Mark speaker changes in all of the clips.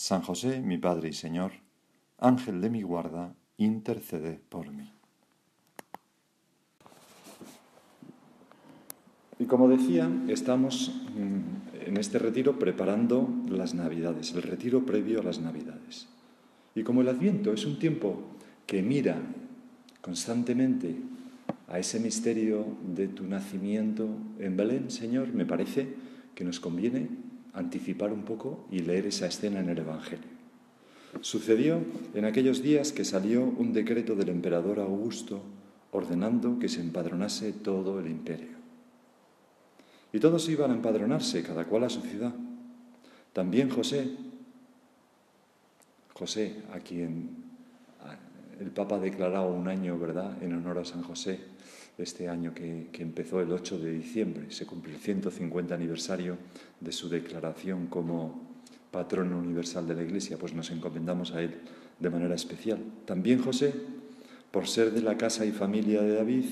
Speaker 1: San José, mi Padre y Señor, Ángel de mi guarda, intercede por mí. Y como decía, estamos mm, en este retiro preparando las Navidades, el retiro previo a las Navidades. Y como el Adviento es un tiempo que mira constantemente a ese misterio de tu nacimiento en Belén, Señor, me parece que nos conviene anticipar un poco y leer esa escena en el Evangelio. Sucedió en aquellos días que salió un decreto del emperador Augusto ordenando que se empadronase todo el imperio. Y todos iban a empadronarse, cada cual a su ciudad. También José, José, a quien el Papa ha declarado un año, ¿verdad?, en honor a San José, este año que, empezó el 8 de diciembre. Se cumplió el 150 aniversario de su declaración como patrono universal de la Iglesia, pues nos encomendamos a él de manera especial. También José, por ser de la casa y familia de David,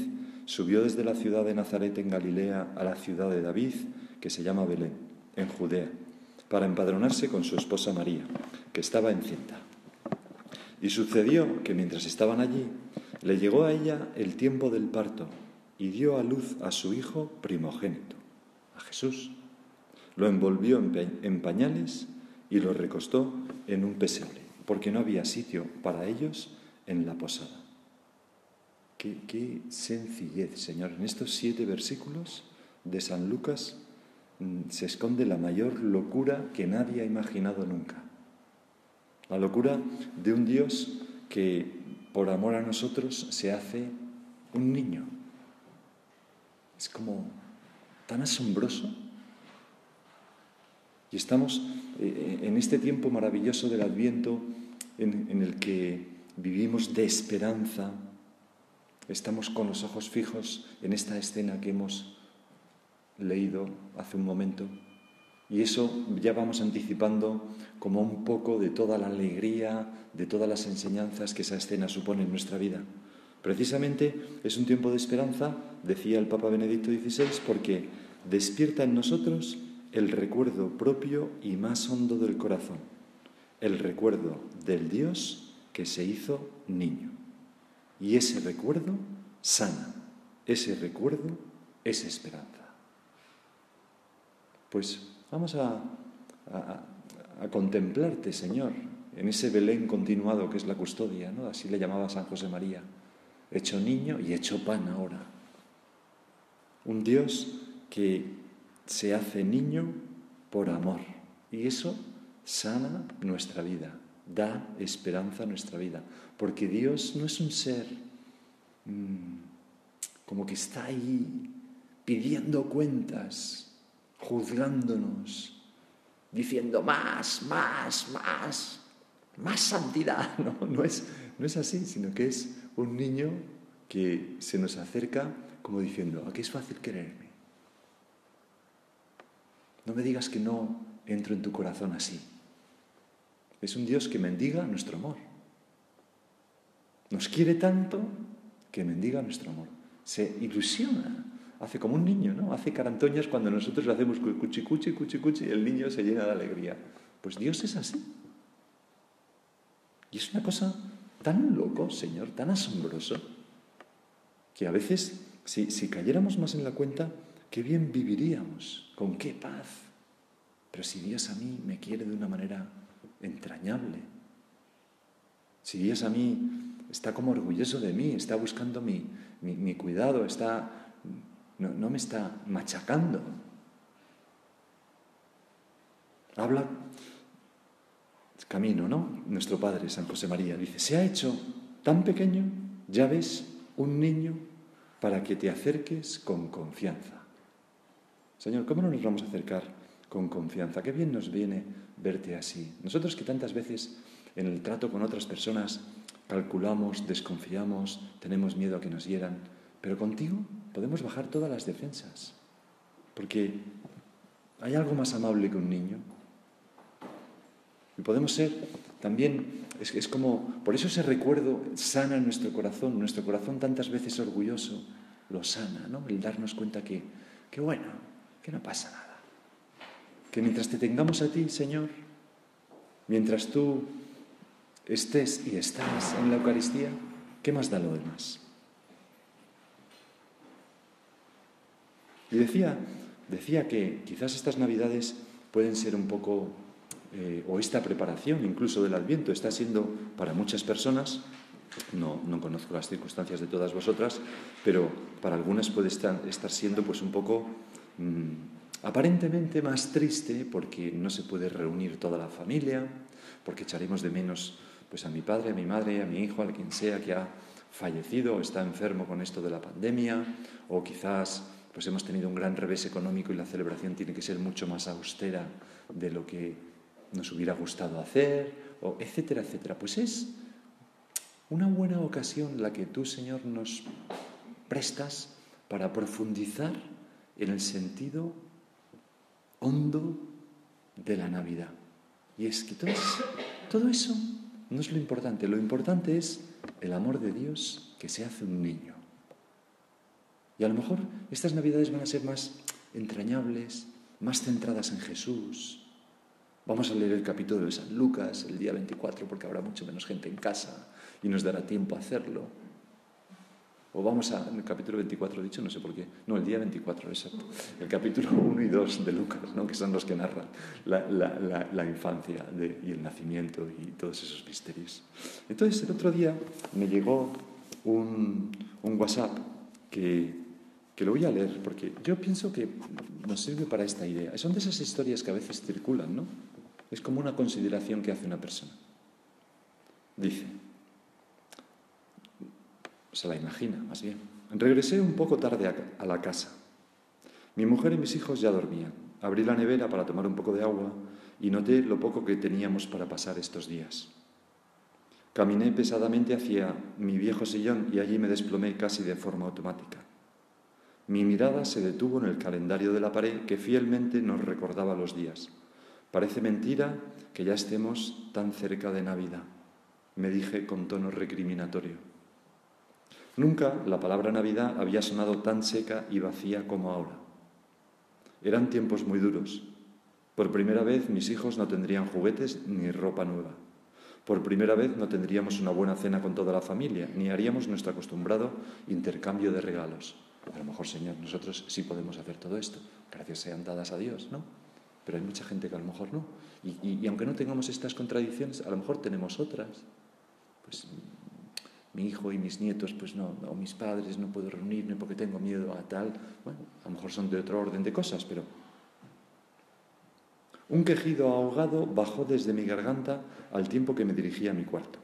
Speaker 1: subió desde la ciudad de Nazaret en Galilea a la ciudad de David, que se llama Belén, en Judea, para empadronarse con su esposa María, que estaba encinta. Y sucedió que mientras estaban allí, le llegó a ella el tiempo del parto y dio a luz a su hijo primogénito, a Jesús. Lo envolvió en pañales y lo recostó en un pesebre, porque no había sitio para ellos en la posada. Qué, sencillez, Señor. En estos siete versículos de San Lucas mm, se esconde la mayor locura que nadie ha imaginado nunca. La locura de un Dios que por amor a nosotros se hace un niño. Es como tan asombroso. Y estamos eh, en este tiempo maravilloso del Adviento en el que vivimos de esperanza, Estamos con los ojos fijos en esta escena que hemos leído hace un momento y eso ya vamos anticipando como un poco de toda la alegría, de todas las enseñanzas que esa escena supone en nuestra vida. Precisamente es un tiempo de esperanza, decía el Papa Benedicto XVI, porque despierta en nosotros el recuerdo propio y más hondo del corazón, el recuerdo del Dios que se hizo niño. Y ese recuerdo sana, ese recuerdo es esperanza. Pues vamos a, contemplarte, Señor, en ese Belén continuado que es la custodia, ¿no? Así le llamaba San José María, hecho niño y hecho pan ahora. Un Dios que se hace niño por amor y eso sana nuestra vida da esperanza a nuestra vida. Porque Dios no es un ser mmm, como que está ahí pidiendo cuentas, juzgándonos, diciendo más, más, más, más santidad. No, no es, no es así, sino que es un niño que se nos acerca como diciendo, aquí es fácil quererme. No me digas que no entro en tu corazón así. Es un Dios que mendiga nuestro amor. Nos quiere tanto que mendiga nuestro amor. Se ilusiona. Hace como un niño, ¿no? Hace carantoñas cuando nosotros le hacemos cuchi cuchi, cuchi cuchi y el niño se llena de alegría. Pues Dios es así. Y es una cosa tan loco, Señor, tan asombroso, que a veces, si, si cayéramos más en la cuenta, qué bien viviríamos, con qué paz. Pero si Dios a mí me quiere de una manera entrañable, entrañable. Si Dios a mí está como orgulloso de mí, está buscando mi, mi, cuidado, está, no, no me está machacando. Habla camino, ¿no? Nuestro Padre, San José María, dice, se ha hecho tan pequeño, ya ves, un niño para que te acerques con confianza. Señor, ¿cómo no nos vamos a acercar con confianza? Qué bien nos viene verte así. Nosotros que tantas veces en el trato con otras personas calculamos, desconfiamos, tenemos miedo a que nos hieran, pero contigo podemos bajar todas las defensas, porque hay algo más amable que un niño. Y podemos ser también, es, como, por eso ese recuerdo sana nuestro corazón, nuestro corazón tantas veces orgulloso lo sana, ¿no? El darnos cuenta que, que bueno, que no pasa nada. Que mientras te tengamos a ti, Señor, mientras tú estés y estás en la Eucaristía, ¿qué más da lo demás? Y decía, decía que quizás estas navidades pueden ser un poco, eh, o esta preparación incluso del Adviento está siendo para muchas personas, no, no, conozco las circunstancias de todas vosotras, pero para algunas puede estar, estar siendo pues un poco mm, aparentemente más triste porque no se puede reunir toda la familia, porque echaremos de menos pues a mi padre, a mi madre, a mi hijo, a quien sea que ha fallecido o está enfermo con esto de la pandemia, o quizás pues hemos tenido un gran revés económico y la celebración tiene que ser mucho más austera de lo que nos hubiera gustado hacer, o etcétera, etcétera. Pues es una buena ocasión la que tú, Señor, nos prestas para profundizar en el sentido hondo de la Navidad. Y es que todo eso no es lo importante, lo importante es el amor de Dios que se hace un niño. Y a lo mejor estas navidades van a ser más entrañables, más centradas en Jesús. Vamos a leer el capítulo de San Lucas el día 24 porque habrá mucho menos gente en casa y nos dará tiempo a hacerlo. O vamos a, en el capítulo 24 dicho, no sé por qué, no, el día 24, exacto, el capítulo 1 y 2 de Lucas, ¿no? que son los que narran la, infancia y el nacimiento y todos esos misterios. Entonces, el otro día me llegó un, WhatsApp que, que lo voy a leer, porque yo pienso que nos sirve para esta idea. Son de esas historias que a veces circulan, ¿no? Es como una consideración que hace una persona. Dice, se la imagina, más bien. Regresé un poco tarde a la casa. Mi mujer y mis hijos ya dormían. Abrí la nevera para tomar un poco de agua y noté lo poco que teníamos para pasar estos días. Caminé pesadamente hacia mi viejo sillón y allí me desplomé casi de forma automática. Mi mirada se detuvo en el calendario de la pared que fielmente nos recordaba los días. Parece mentira que ya estemos tan cerca de Navidad, me dije con tono recriminatorio. Nunca la palabra Navidad había sonado tan seca y vacía como ahora. Eran tiempos muy duros. Por primera vez mis hijos no tendrían juguetes ni ropa nueva. Por primera vez no tendríamos una buena cena con toda la familia, ni haríamos nuestro acostumbrado intercambio de regalos. A lo mejor, Señor, nosotros sí podemos hacer todo esto. Gracias sean dadas a Dios, ¿no? Pero hay mucha gente que a lo mejor no. Y, aunque no tengamos estas contradicciones, a lo mejor tenemos otras. Pues mi hijo y mis nietos, pues no, o mis padres no puedo reunirme porque tengo miedo a tal. Bueno, a lo mejor son de otro orden de cosas, pero... Un quejido ahogado bajó desde mi garganta al tiempo que me dirigía a mi cuarto.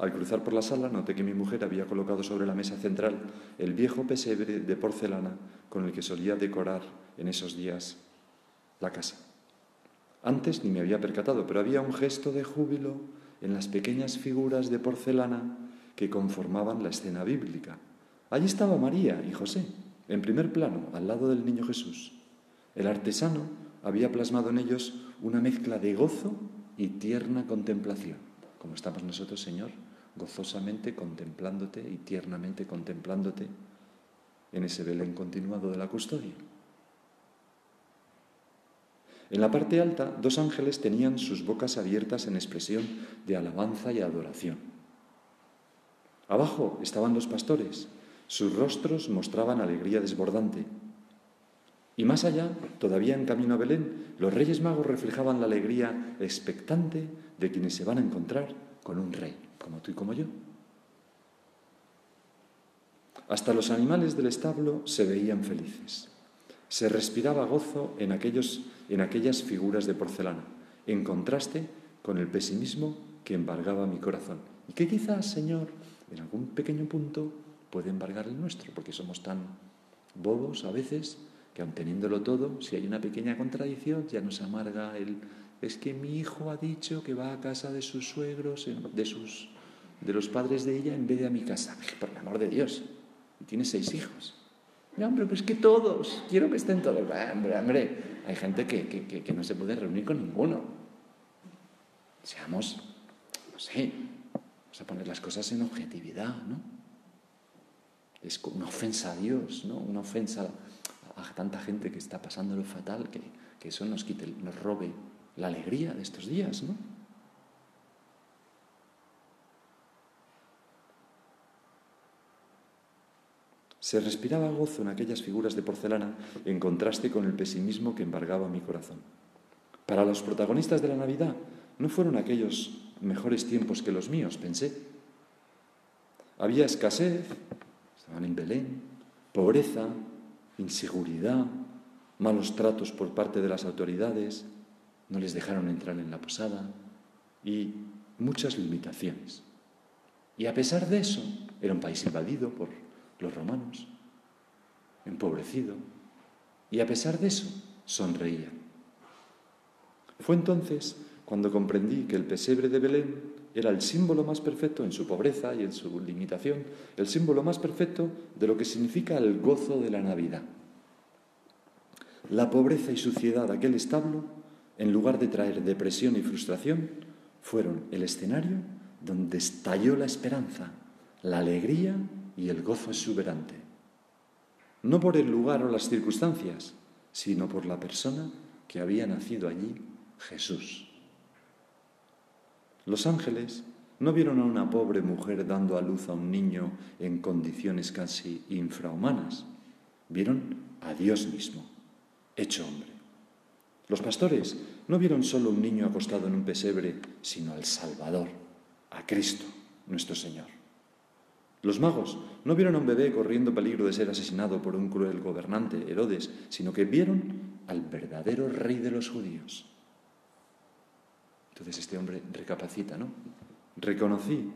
Speaker 1: Al cruzar por la sala noté que mi mujer había colocado sobre la mesa central el viejo pesebre de porcelana con el que solía decorar en esos días la casa. Antes ni me había percatado, pero había un gesto de júbilo en las pequeñas figuras de porcelana que conformaban la escena bíblica. Allí estaba María y José, en primer plano, al lado del niño Jesús. El artesano había plasmado en ellos una mezcla de gozo y tierna contemplación, como estamos nosotros, Señor, gozosamente contemplándote y tiernamente contemplándote en ese Belén continuado de la custodia. En la parte alta, dos ángeles tenían sus bocas abiertas en expresión de alabanza y adoración. Abajo estaban los pastores. Sus rostros mostraban alegría desbordante. Y más allá, todavía en camino a Belén, los reyes magos reflejaban la alegría expectante de quienes se van a encontrar con un rey, como tú y como yo. Hasta los animales del establo se veían felices. Se respiraba gozo en, aquellos, en aquellas figuras de porcelana, en contraste con el pesimismo que embargaba mi corazón. Y que quizás, Señor, en algún pequeño punto puede embargar el nuestro, porque somos tan bobos a veces que aun teniéndolo todo, si hay una pequeña contradicción, ya nos amarga el es que mi hijo ha dicho que va a casa de sus suegros, de sus de los padres de ella en vez de a mi casa. Por el amor de Dios. Y tiene seis hijos. No, hombre, pues que todos, quiero que estén todos. Hombre, hombre, hay gente que, que no se puede reunir con ninguno. Seamos, no sé, vamos a poner las cosas en objetividad, ¿no? Es una ofensa a Dios, ¿no? Una ofensa a tanta gente que está pasando lo fatal, que, que eso nos quite, nos robe la alegría de estos días, ¿no? Se respiraba gozo en aquellas figuras de porcelana en contraste con el pesimismo que embargaba mi corazón. Para los protagonistas de la Navidad no fueron aquellos mejores tiempos que los míos, pensé. Había escasez, estaban en Belén, pobreza, inseguridad, malos tratos por parte de las autoridades, no les dejaron entrar en la posada y muchas limitaciones. Y a pesar de eso, era un país invadido por los romanos, empobrecido, y a pesar de eso, sonreían. Fue entonces cuando comprendí que el pesebre de Belén era el símbolo más perfecto en su pobreza y en su limitación, el símbolo más perfecto de lo que significa el gozo de la Navidad. La pobreza y suciedad de aquel establo, en lugar de traer depresión y frustración, fueron el escenario donde estalló la esperanza, la alegría y el gozo exuberante. No por el lugar o las circunstancias, sino por la persona que había nacido allí, Jesús. Los ángeles no vieron a una pobre mujer dando a luz a un niño en condiciones casi infrahumanas, vieron a Dios mismo, hecho hombre. Los pastores no vieron solo un niño acostado en un pesebre, sino al Salvador, a Cristo, nuestro Señor. Los magos no vieron a un bebé corriendo peligro de ser asesinado por un cruel gobernante, Herodes, sino que vieron al verdadero rey de los judíos, entonces este hombre recapacita, ¿no? Reconocí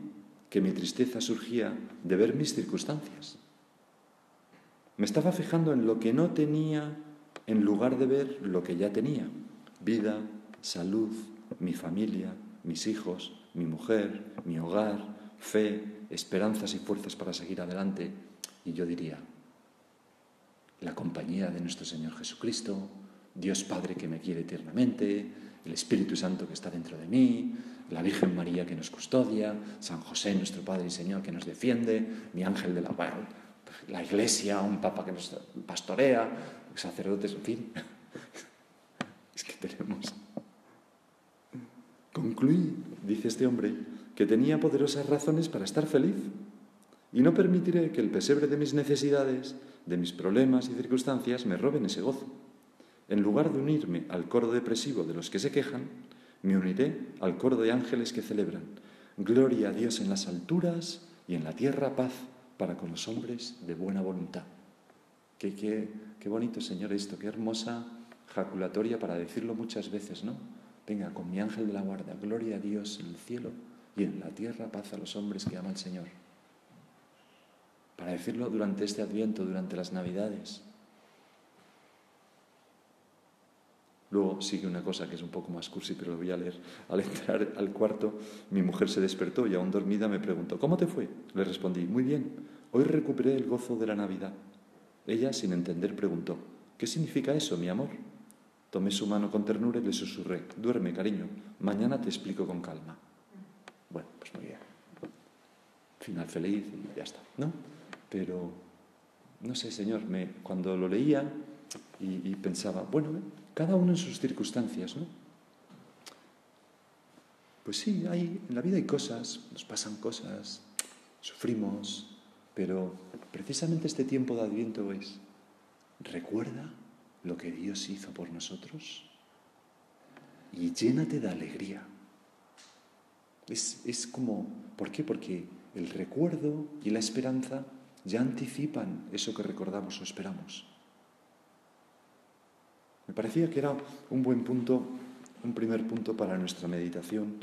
Speaker 1: que mi tristeza surgía de ver mis circunstancias. Me estaba fijando en lo que no tenía en lugar de ver lo que ya tenía. Vida, salud, mi familia, mis hijos, mi mujer, mi hogar, fe, esperanzas y fuerzas para seguir adelante. Y yo diría, la compañía de nuestro Señor Jesucristo, Dios Padre que me quiere eternamente, el Espíritu Santo que está dentro de mí, la Virgen María que nos custodia, San José, nuestro Padre y Señor, que nos defiende, mi ángel de la paz, la iglesia, un papa que nos pastorea, sacerdotes, en fin. Es que tenemos. Concluí, dice este hombre, que tenía poderosas razones para estar feliz y no permitiré que el pesebre de mis necesidades, de mis problemas y circunstancias me roben ese gozo. En lugar de unirme al coro depresivo de los que se quejan, me uniré al coro de ángeles que celebran. Gloria a Dios en las alturas y en la tierra paz para con los hombres de buena voluntad. Qué, qué, qué bonito, Señor, esto, qué hermosa jaculatoria para decirlo muchas veces, ¿no? Venga, con mi ángel de la guarda, gloria a Dios en el cielo y en la tierra paz a los hombres que ama el Señor. Para decirlo durante este adviento, durante las Navidades. Luego sigue una cosa que es un poco más cursi, pero lo voy a leer. Al entrar al cuarto, mi mujer se despertó y aún dormida me preguntó, ¿cómo te fue? Le respondí, muy bien, hoy recuperé el gozo de la Navidad. Ella, sin entender, preguntó, ¿qué significa eso, mi amor? Tomé su mano con ternura y le susurré, duerme, cariño, mañana te explico con calma. Bueno, pues muy bien. Final feliz y ya está, ¿no? Pero, no sé, Señor, me, cuando lo leía y, pensaba, bueno, cada uno en sus circunstancias, ¿no? Pues sí, hay, en la vida hay cosas, nos pasan cosas, sufrimos, pero precisamente este tiempo de Adviento es, recuerda lo que Dios hizo por nosotros y llénate de alegría. Es, es como, ¿por qué? Porque el recuerdo y la esperanza ya anticipan eso que recordamos o esperamos. Me parecía que era un buen punto, un primer punto para nuestra meditación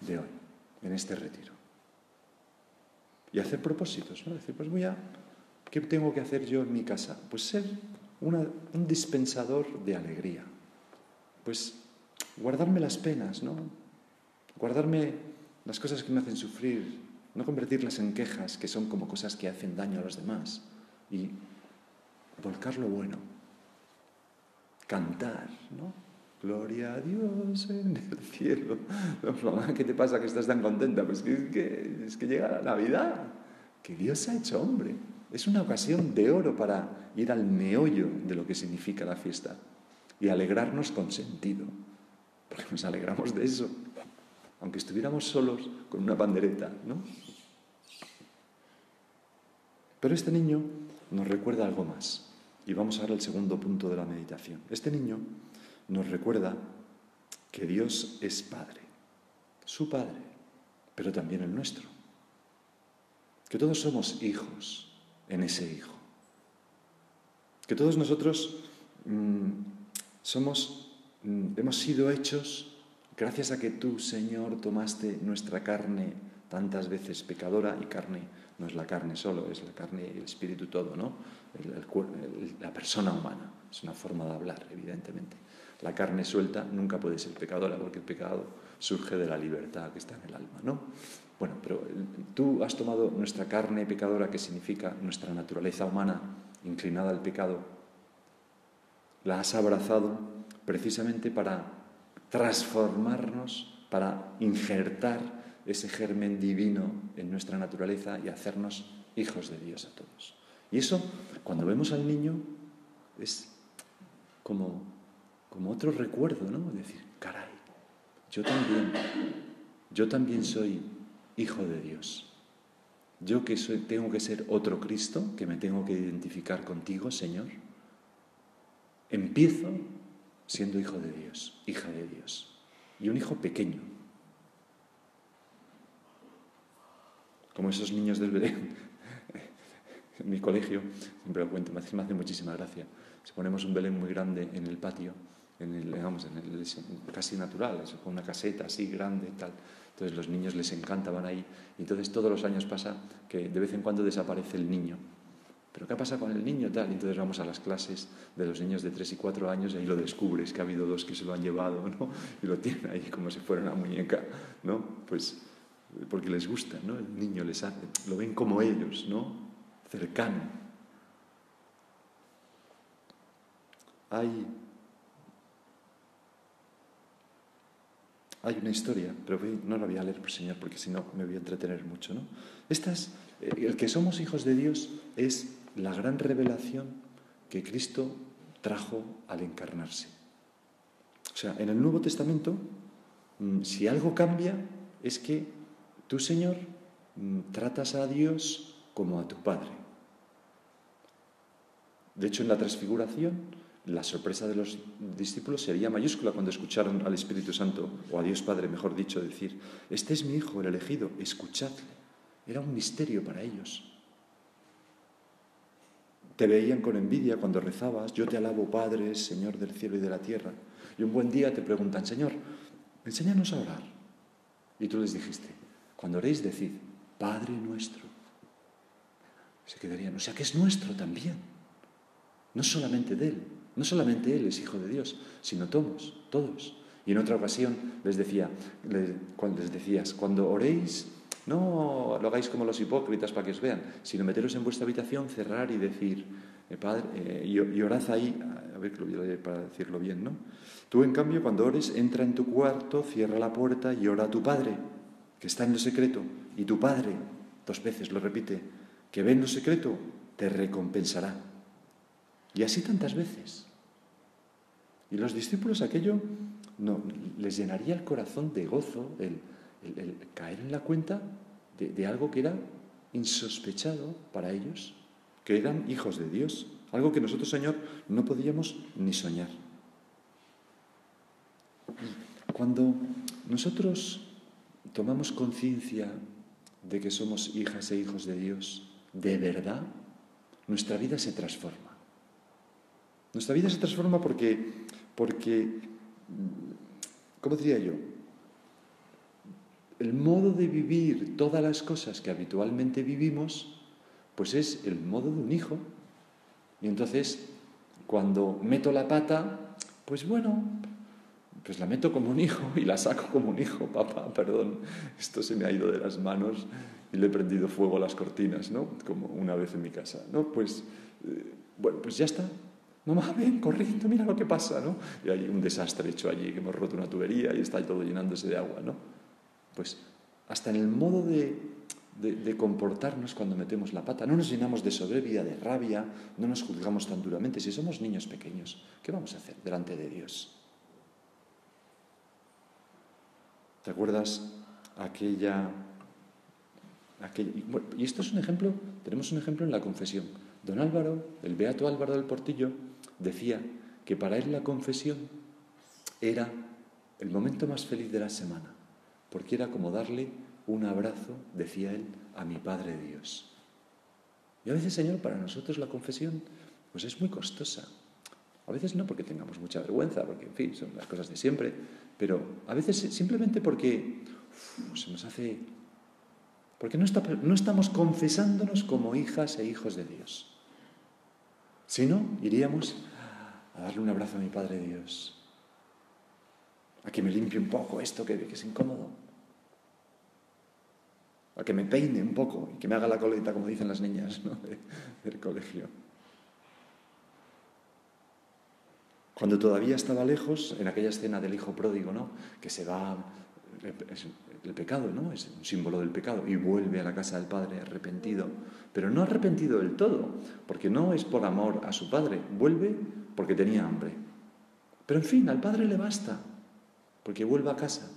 Speaker 1: de hoy, en este retiro. Y hacer propósitos, ¿no? Decir, pues voy a, ¿qué tengo que hacer yo en mi casa? Pues ser un dispensador de alegría. Pues guardarme las penas, ¿no? Guardarme las cosas que me hacen sufrir, no convertirlas en quejas, que son como cosas que hacen daño a los demás, y volcar lo bueno, cantar, ¿no? Gloria a Dios en el cielo. ¿Qué te pasa que estás tan contenta? Pues que, es que llega la Navidad, que Dios ha hecho hombre. Es una ocasión de oro para ir al meollo de lo que significa la fiesta y alegrarnos con sentido, porque nos alegramos de eso, aunque estuviéramos solos con una bandereta, ¿no? Pero este niño nos recuerda algo más. Y vamos a ver el segundo punto de la meditación. Este niño nos recuerda que Dios es Padre, su Padre, pero también el nuestro. Que todos somos hijos en ese Hijo. Que todos nosotros mm, somos, mm, hemos sido hechos gracias a que tú, Señor, tomaste nuestra carne tantas veces pecadora y carne no es la carne solo, es la carne y el espíritu todo, ¿no? la persona humana, es una forma de hablar, evidentemente. La carne suelta nunca puede ser pecadora porque el pecado surge de la libertad que está en el alma, ¿no? Bueno, pero tú has tomado nuestra carne pecadora, que significa nuestra naturaleza humana inclinada al pecado, la has abrazado precisamente para transformarnos, para injertar ese germen divino en nuestra naturaleza y hacernos hijos de Dios a todos. Y eso, cuando vemos al niño, es como, como otro recuerdo, ¿no? Decir, caray, yo también, yo también soy hijo de Dios. Yo que soy, tengo que ser otro Cristo, que me tengo que identificar contigo, Señor. Empiezo siendo hijo de Dios, hija de Dios. Y un hijo pequeño. Como esos niños del Belén en mi colegio, siempre lo cuento, me hace, muchísima gracia. Si ponemos un Belén muy grande en el patio, en el, digamos, en el, casi natural, con una caseta así grande y tal. Entonces los niños les encanta, van ahí. Entonces todos los años pasa que de vez en cuando desaparece el niño. ¿Pero qué pasa con el niño? Tal? Entonces vamos a las clases de los niños de 3 y 4 años y ahí lo descubres, que ha habido dos que se lo han llevado, ¿no? Y lo tienen ahí como si fuera una muñeca, ¿no? Pues porque les gusta, ¿no? El niño les hace, lo ven como ellos, ¿no? cercano. Hay, hay una historia, pero no la voy a leer, por Señor, porque si no me voy a entretener mucho. ¿no? Estas, eh, el que somos hijos de Dios es la gran revelación que Cristo trajo al encarnarse. O sea, en el Nuevo Testamento, mm, si algo cambia, es que tú, Señor, mm, tratas a Dios como a tu Padre. De hecho, en la transfiguración, la sorpresa de los discípulos sería mayúscula cuando escucharon al Espíritu Santo, o a Dios Padre, mejor dicho, decir, este es mi Hijo, el elegido, escuchadle. Era un misterio para ellos. Te veían con envidia cuando rezabas, yo te alabo Padre, Señor del cielo y de la tierra. Y un buen día te preguntan, Señor, enséñanos a orar. Y tú les dijiste, cuando oréis, decid, Padre nuestro. Se quedarían, o sea que es nuestro también. No solamente de Él, no solamente Él es hijo de Dios, sino todos, todos. Y en otra ocasión les decía, cuando les decías, cuando oréis, no lo hagáis como los hipócritas para que os vean, sino meteros en vuestra habitación, cerrar y decir, eh, Padre, eh, y, orad ahí, a ver que lo voy a para decirlo bien, ¿no? Tú, en cambio, cuando ores, entra en tu cuarto, cierra la puerta y ora a tu Padre, que está en lo secreto, y tu Padre, dos veces lo repite, que ve en lo secreto, te recompensará. Y así tantas veces. Y los discípulos aquello no, les llenaría el corazón de gozo, el, caer en la cuenta de, algo que era insospechado para ellos, que eran hijos de Dios, Algo que nosotros, Señor, no podíamos ni soñar. Cuando nosotros tomamos conciencia de que somos hijas e hijos de Dios, de verdad, nuestra vida se transforma. Nuestra vida se transforma porque, porque ¿cómo diría yo? El modo de vivir todas las cosas que habitualmente vivimos, pues es el modo de un hijo. Y entonces, cuando meto la pata, pues bueno, pues la meto como un hijo y la saco como un hijo, papá, perdón, esto se me ha ido de las manos y le he prendido fuego a las cortinas, ¿no? Como una vez en mi casa, ¿no? Pues, eh, bueno, pues ya está. Mamá, ven, corriendo, mira lo que pasa, ¿no? Y hay un desastre hecho allí, que hemos roto una tubería y está todo llenándose de agua, ¿no? Pues hasta en el modo de, comportarnos cuando metemos la pata, no nos llenamos de soberbia, de rabia, no nos juzgamos tan duramente. Si somos niños pequeños, ¿qué vamos a hacer delante de Dios? ¿Te acuerdas aquella... y esto es un ejemplo, tenemos un ejemplo en la confesión. Don Álvaro, el beato Álvaro del Portillo, decía que para él la confesión era el momento más feliz de la semana, porque era como darle un abrazo, decía él, a mi Padre Dios. Y a veces, Señor, para nosotros la confesión pues es muy costosa. A veces no porque tengamos mucha vergüenza, porque, en fin, son las cosas de siempre, pero a veces simplemente porque se nos hace... Porque no, no estamos confesándonos como hijas e hijos de Dios. Si no, iríamos a darle un abrazo a mi Padre Dios, a que me limpie un poco esto que, es incómodo, a que me peine un poco y que me haga la coleta, como dicen las niñas del colegio. Cuando todavía estaba lejos, en aquella escena del hijo pródigo, ¿no? Que se va, es el pecado, ¿no? Es un símbolo del pecado y vuelve a la casa del padre arrepentido, pero no arrepentido del todo, porque no es por amor a su padre, vuelve porque tenía hambre. Pero en fin, al padre le basta, porque vuelve a casa.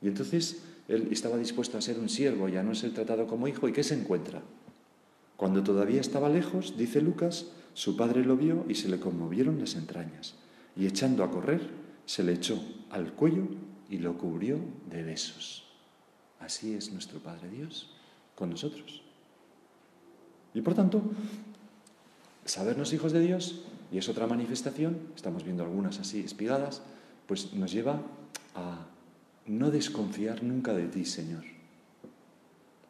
Speaker 1: Y entonces él estaba dispuesto a ser un siervo y a no ser tratado como hijo, ¿y qué se encuentra? Cuando todavía estaba lejos, dice Lucas, su padre lo vio y se le conmovieron las entrañas y echando a correr, se le echó al cuello y lo cubrió de besos. Así es nuestro Padre Dios con nosotros. Y por tanto, sabernos hijos de Dios, y es otra manifestación, estamos viendo algunas así espigadas, pues nos lleva a no desconfiar nunca de ti, Señor.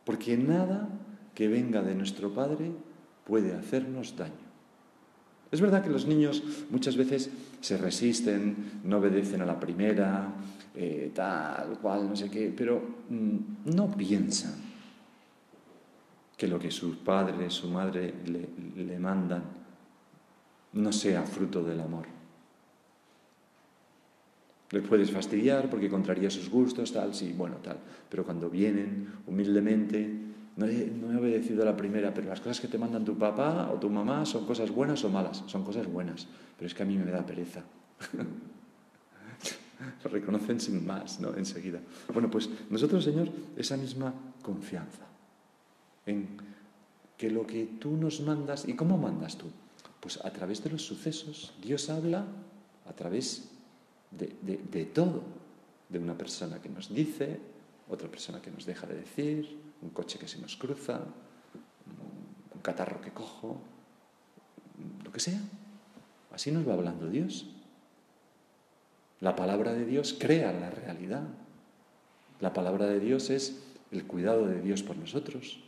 Speaker 1: Porque nada que venga de nuestro Padre puede hacernos daño. Es verdad que los niños muchas veces se resisten, no obedecen a la primera, eh, tal cual, no sé qué, pero mm, no piensan que lo que su padre, su madre le mandan no sea fruto del amor. Les puedes fastidiar porque contraría sus gustos, tal, sí, bueno, tal. Pero cuando vienen humildemente, no he, obedecido a la primera, pero las cosas que te mandan tu papá o tu mamá son cosas buenas o malas. Son cosas buenas, pero es que a mí me da pereza. Lo reconocen sin más, ¿no? Enseguida. Bueno, pues nosotros, Señor, esa misma confianza en que lo que tú nos mandas, ¿y cómo mandas tú? Pues a través de los sucesos. Dios habla a través de, todo. De una persona que nos dice, otra persona que nos deja de decir, un coche que se nos cruza, un catarro que cojo, lo que sea. Así nos va hablando Dios. La palabra de Dios crea la realidad. La palabra de Dios es el cuidado de Dios por nosotros.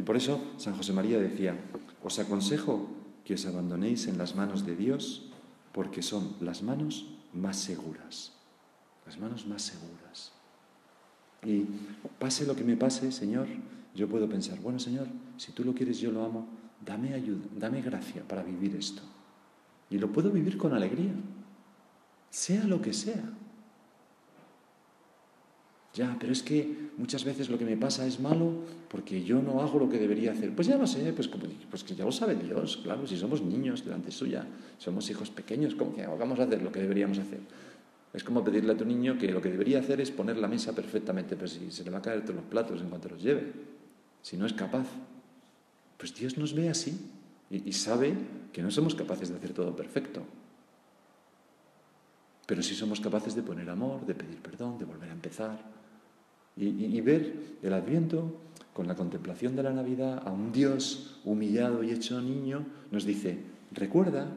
Speaker 1: Y por eso San José María decía, os aconsejo que os abandonéis en las manos de Dios porque son las manos más seguras, las manos más seguras. Y pase lo que me pase, Señor, yo puedo pensar, bueno, Señor, si tú lo quieres, yo lo amo, dame ayuda, dame gracia para vivir esto. Y lo puedo vivir con alegría, sea lo que sea. Ya, pero es que muchas veces lo que me pasa es malo porque yo no hago lo que debería hacer. Pues ya lo sé, pues, pues que ya lo sabe Dios, claro, si somos niños delante suya, somos hijos pequeños, ¿cómo que vamos a hacer lo que deberíamos hacer? Es como pedirle a tu niño que lo que debería hacer es poner la mesa perfectamente, pero si se le va a caer todos los platos en cuanto los lleve, si no es capaz. Pues Dios nos ve así, y, sabe que no somos capaces de hacer todo perfecto. Pero sí somos capaces de poner amor, de pedir perdón, de volver a empezar y, ver el adviento con la contemplación de la Navidad a un Dios humillado y hecho niño, nos dice, recuerda,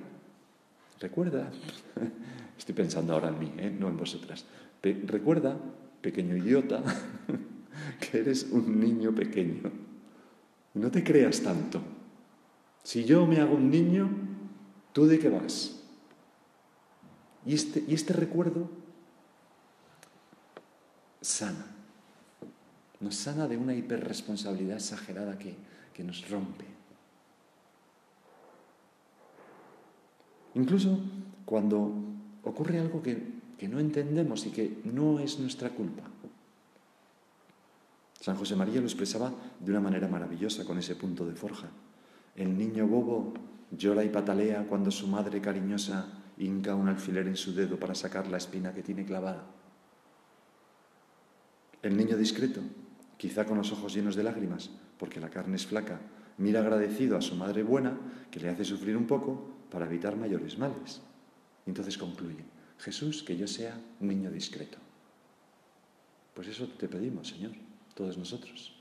Speaker 1: recuerda, estoy pensando ahora en mí, ¿eh? no en vosotras, recuerda, pequeño idiota, que eres un niño pequeño. No te creas tanto. Si yo me hago un niño, ¿tú de qué vas? Y este, y este recuerdo sana. Nos sana de una hiperresponsabilidad exagerada que, que nos rompe. Incluso cuando ocurre algo que, que no entendemos y que no es nuestra culpa. San José María lo expresaba de una manera maravillosa con ese punto de forja. El niño bobo llora y patalea cuando su madre cariñosa hinca un alfiler en su dedo para sacar la espina que tiene clavada. El niño discreto, quizá con los ojos llenos de lágrimas, porque la carne es flaca, mira agradecido a su madre buena, que le hace sufrir un poco para evitar mayores males. Y entonces concluye, Jesús, que yo sea un niño discreto. Pues eso te pedimos, Señor, todos nosotros.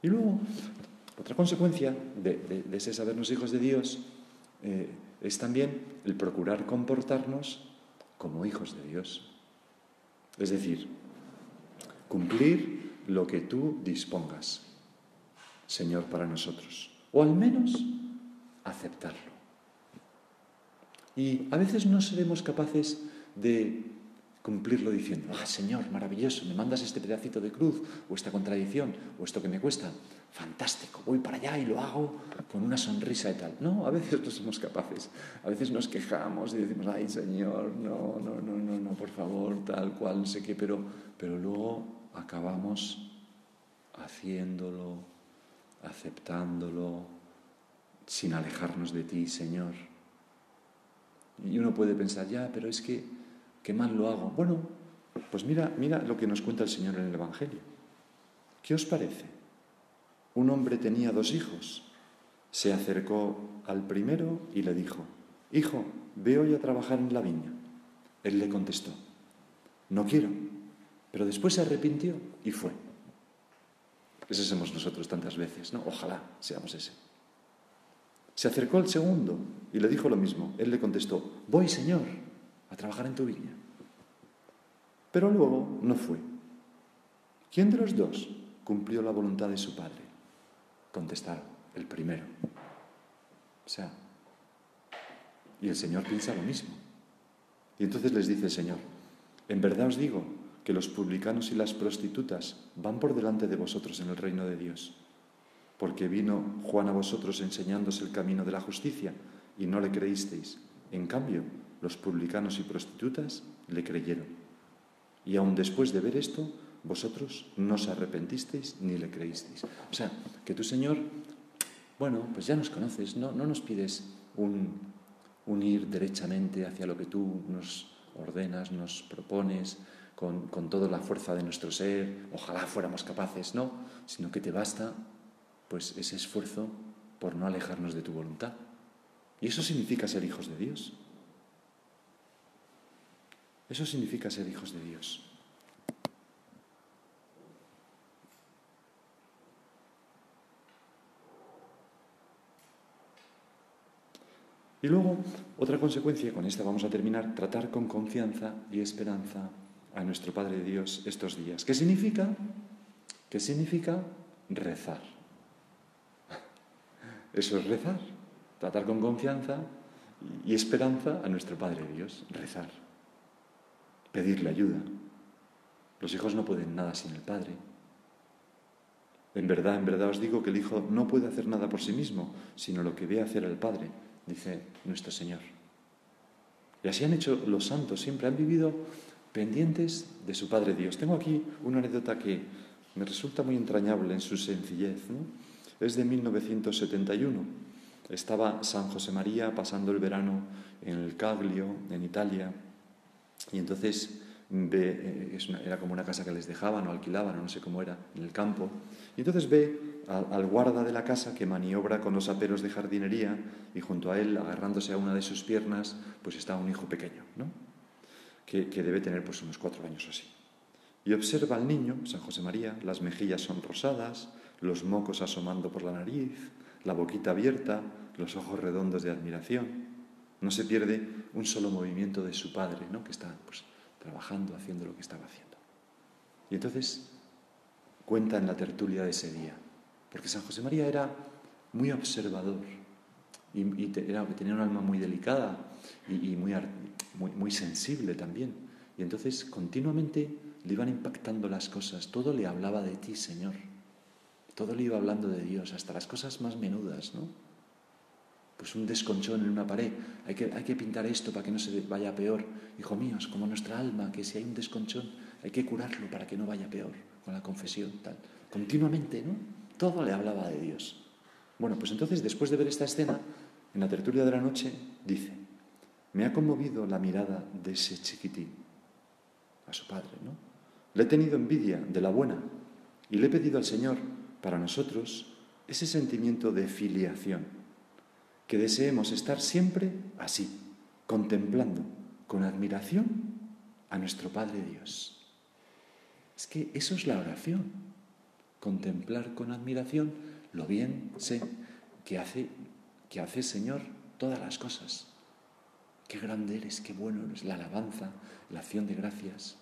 Speaker 1: Y luego, otra consecuencia de, ese sabernos hijos de Dios eh, es también el procurar comportarnos como hijos de Dios. Es decir, cumplir lo que tú dispongas, Señor, para nosotros. O al menos aceptarlo. Y a veces no seremos capaces de cumplirlo diciendo, ah, Señor, maravilloso, me mandas este pedacito de cruz, o esta contradicción, o esto que me cuesta, fantástico, voy para allá y lo hago con una sonrisa y tal. No, a veces no somos capaces, a veces nos quejamos y decimos, ay, Señor, no, no, no, no, no, por favor, tal cual, no sé qué, pero, pero luego acabamos haciéndolo, aceptándolo, sin alejarnos de ti, Señor. Y uno puede pensar, ya, pero es que qué mal lo hago. Bueno, pues mira, mira lo que nos cuenta el Señor en el Evangelio. ¿Qué os parece? Un hombre tenía dos hijos. Se acercó al primero y le dijo, Hijo, ve hoy a trabajar en la viña. Él le contestó, No quiero. Pero después se arrepintió y fue. Ese somos nosotros tantas veces, ¿no? Ojalá seamos ese. Se acercó al segundo y le dijo lo mismo. Él le contestó, Voy, Señor, a trabajar en tu viña. Pero luego no fue. ¿Quién de los dos cumplió la voluntad de su padre? Contestaron, el primero. O sea, y el Señor piensa lo mismo. Y entonces les dice el Señor, en verdad os digo que los publicanos y las prostitutas van por delante de vosotros en el reino de Dios, porque vino Juan a vosotros enseñándose el camino de la justicia y no le creísteis. En cambio, los publicanos y prostitutas le creyeron. Y aun después de ver esto, vosotros no os arrepentisteis ni le creísteis. O sea, que tu Señor, bueno, pues ya nos conoces, no, no nos pides un, un ir derechamente hacia lo que tú nos ordenas, nos propones, con, con, toda la fuerza de nuestro ser, ojalá fuéramos capaces, no, sino que te basta pues ese esfuerzo por no alejarnos de tu voluntad. Y eso significa ser hijos de Dios. Eso significa ser hijos de Dios. Y luego, otra consecuencia, con esta vamos a terminar, tratar con confianza y esperanza a nuestro Padre Dios estos días. ¿Qué significa? ¿Qué significa? Rezar. Eso es rezar. Tratar con confianza y esperanza a nuestro Padre Dios. Rezar pedirle ayuda. Los hijos no pueden nada sin el Padre. En verdad, en verdad os digo que el Hijo no puede hacer nada por sí mismo, sino lo que ve hacer el Padre, dice nuestro Señor. Y así han hecho los santos, siempre han vivido pendientes de su Padre Dios. Tengo aquí una anécdota que me resulta muy entrañable en su sencillez. Es de 1971. Estaba San José María pasando el verano en el Caglio, en Italia, y entonces ve, eh, era como una casa que les dejaban o alquilaban, o no sé cómo era, en el campo, y entonces ve al, guarda de la casa que maniobra con los aperos de jardinería y junto a él, agarrándose a una de sus piernas, pues está un hijo pequeño, ¿no? que, debe tener pues unos cuatro años o así. Y observa al niño, San José María, las mejillas son rosadas, los mocos asomando por la nariz, la boquita abierta, los ojos redondos de admiración. No se pierde un solo movimiento de su padre, ¿no? que está pues, trabajando, haciendo lo que estaba haciendo. Y entonces cuenta en la tertulia de ese día, porque San José María era muy observador y, tenía un alma muy delicada y, muy, muy, muy sensible también. Y entonces continuamente le iban impactando las cosas, todo le hablaba de ti, Señor. Todo le iba hablando de Dios, hasta las cosas más menudas, ¿no? Pues un desconchón en una pared, hay que, hay que pintar esto para que no se vaya peor. Hijo mío, es como nuestra alma, que si hay un desconchón hay que curarlo para que no vaya peor, con la confesión, tal. Continuamente, ¿no? Todo le hablaba de Dios. Bueno, pues entonces, después de ver esta escena, en la tertulia de la noche, dice, me ha conmovido la mirada de ese chiquitín, a su padre, ¿no? Le he tenido envidia de la buena y le he pedido al Señor, para nosotros, ese sentimiento de filiación, que deseemos estar siempre así, contemplando con admiración a nuestro Padre Dios. Es que eso es la oración, contemplar con admiración lo bien sé que hace, que hace Señor todas las cosas. Qué grande eres, qué bueno eres, la alabanza, la acción de gracias.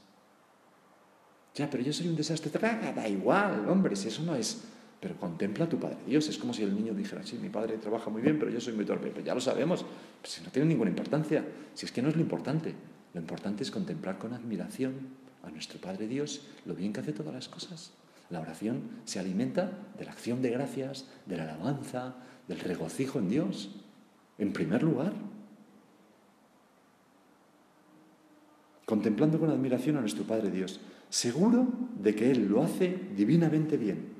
Speaker 1: Ya, pero yo soy un desastre. Da igual, hombre, si eso no es. Pero contempla a tu Padre Dios. Es como si el niño dijera, sí, mi padre trabaja muy bien, pero yo soy muy torpe. Pues ya lo sabemos. Pues si no tiene ninguna importancia. Si es que no es lo importante. Lo importante es contemplar con admiración a nuestro Padre Dios lo bien que hace todas las cosas. La oración se alimenta de la acción de gracias, de la alabanza, del regocijo en Dios, en primer lugar. Contemplando con admiración a nuestro Padre Dios, seguro de que Él lo hace divinamente bien,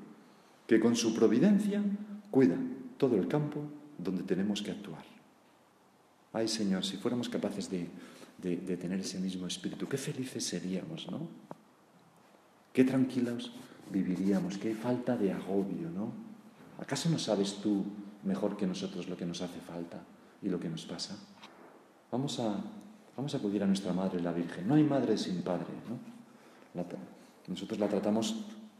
Speaker 1: que con su providencia cuida todo el campo donde tenemos que actuar. Ay Señor, si fuéramos capaces de, de tener ese mismo espíritu, qué felices seríamos, ¿no? Qué tranquilos viviríamos, qué falta de agobio, ¿no? ¿Acaso no sabes tú mejor que nosotros lo que nos hace falta y lo que nos pasa? Vamos a, vamos a acudir a nuestra Madre, la Virgen. No hay madre sin padre, ¿no? nosotros la tratamos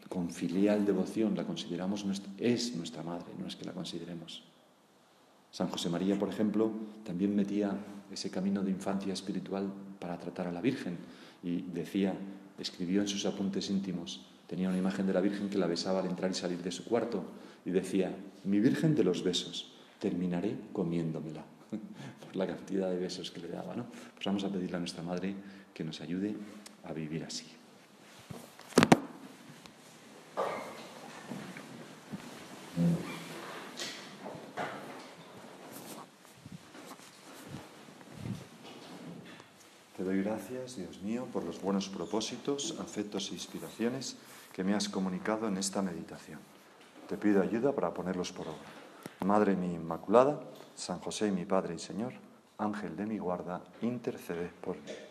Speaker 1: con filial devoción, la consideramos, es nuestra madre, no es que la consideremos. San José María, por ejemplo, también metía ese camino de infancia espiritual para tratar a la Virgen y decía, escribió en sus apuntes íntimos, tenía una imagen de la Virgen que la besaba al entrar y salir de su cuarto y decía, mi Virgen de los besos, terminaré comiéndomela por la cantidad de besos que le daba. ¿no? Pues vamos a pedirle a nuestra Madre que nos ayude a vivir así. Te doy gracias, Dios mío, por los buenos propósitos, afectos e inspiraciones que me has comunicado en esta meditación. Te pido ayuda para ponerlos por obra. Madre mi Inmaculada, San José mi Padre y Señor, Ángel de mi guarda, intercede por mí.